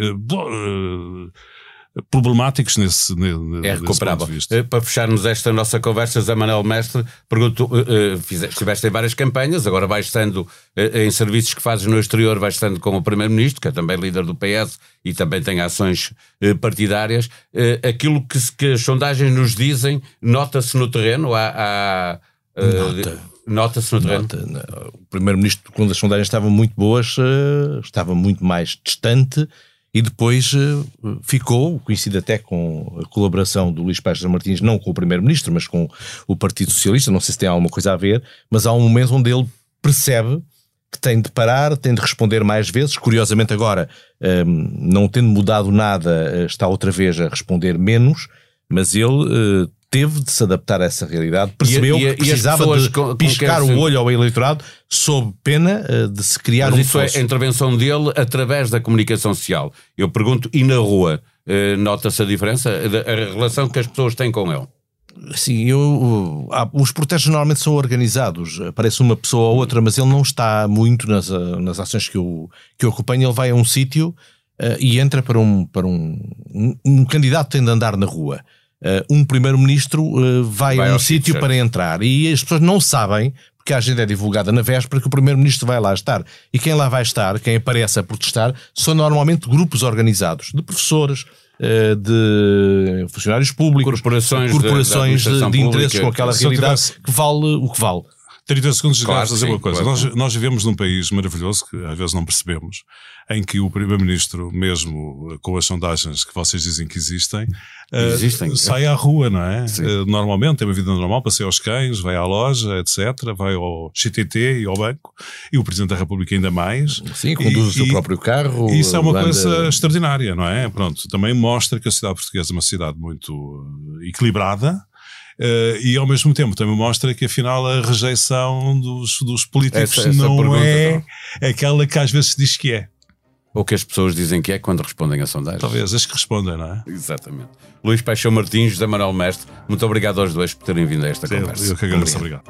Problemáticos nesse, nesse É recuperável. Eh, para fecharmos esta nossa conversa, Zé Manuel Mestre, pergunto, uh, uh, estiveste em várias campanhas, agora vais estando em serviços que fazes no exterior, vais estando com o Primeiro-Ministro, que é também líder do PS e também tem ações partidárias. aquilo que, que, as sondagens nos dizem, nota-se no terreno? Há, há Nota. Nota-se no terreno? Nota. O Primeiro-Ministro, quando as sondagens estavam muito boas, estava muito mais distante e depois uh, ficou, coincide até com a colaboração do Luís Pérez Martins, não com o Primeiro-Ministro, mas com o Partido Socialista, não sei se tem alguma coisa a ver, mas há um momento onde ele percebe que tem de parar, tem de responder mais vezes. Curiosamente, agora, ehm, não tendo mudado nada, eh, está outra vez a responder menos, mas ele uh, teve de se adaptar a essa realidade, percebeu e, e, que precisava de com, piscar com o olho ao eleitorado sob pena uh, de se criar Mas um isso é fosso. é a intervenção dele através da comunicação social. Eu pergunto, e na rua, uh, nota-se a diferença? A relação que as pessoas têm com ele? Sim, eu, os protestos normalmente são organizados, aparece uma pessoa ou outra, mas ele não está muito nas, eh, nas ações que eu, que eu acompanho. Ele vai a um sítio uh, e entra para um, para um, um, um candidato que tem de andar na rua. Uh, um primeiro-ministro uh, vai, vai, a um sítio para entrar e as pessoas não sabem, porque a agenda é divulgada na véspera, que o primeiro-ministro vai lá estar. E quem lá vai estar, quem aparece a protestar, são normalmente grupos organizados, de professores, uh, de funcionários públicos, corporações, corporações de, de, de interesses com aquela realidade tivesse... que vale o que vale. 30 segundos de claro, dizer uma coisa. Claro. Nós, nós vivemos num país maravilhoso que às vezes não percebemos, em que o Primeiro-Ministro, mesmo com as sondagens que vocês dizem que existem, eh, existem. Uh, sai à rua, não é? Uh, normalmente tem uma vida normal, passeia aos cães, vai à loja, etc., vai ao CTT e ao banco, e o Presidente da República ainda mais. Sim, conduz e, o seu próprio carro. Isso é uma anda... coisa extraordinária, não é? Pronto, também mostra que a cidade portuguesa é uma cidade muito equilibrada, Uh, e ao mesmo tempo também mostra que afinal a rejeição dos, dos políticos Essa- essa não pergunta, é aquela que às vezes se diz que é. Ou que as pessoas dizem que é quando respondem a sondagens. Talvez as que respondem, não é? Exatamente. Luís Paixão Martins, José Manuel Mestre, muito obrigado aos dois por terem vindo a esta conversa. Eu que agradeço, obrigado.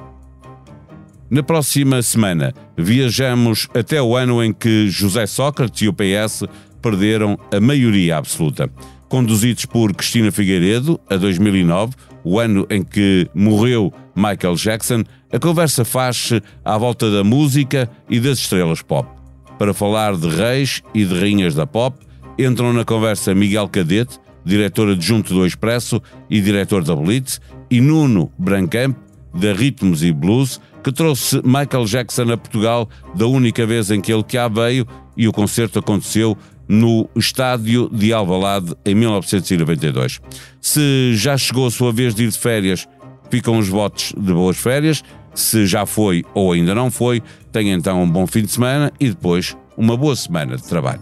Na próxima semana, viajamos até o ano em que José Sócrates e o PS perderam a maioria absoluta. Conduzidos por Cristina Figueiredo, a 2009, o ano em que morreu Michael Jackson, a conversa faz-se à volta da música e das estrelas pop. Para falar de reis e de rainhas da pop, entram na conversa Miguel Cadete, diretor adjunto do Expresso e diretor da Blitz, e Nuno Brancamp, da Ritmos e Blues, que trouxe Michael Jackson a Portugal da única vez em que ele cá veio e o concerto aconteceu no estádio de Alvalade em 1992. Se já chegou a sua vez de ir de férias, ficam os votos de boas férias. Se já foi ou ainda não foi, tenha então um bom fim de semana e depois uma boa semana de trabalho.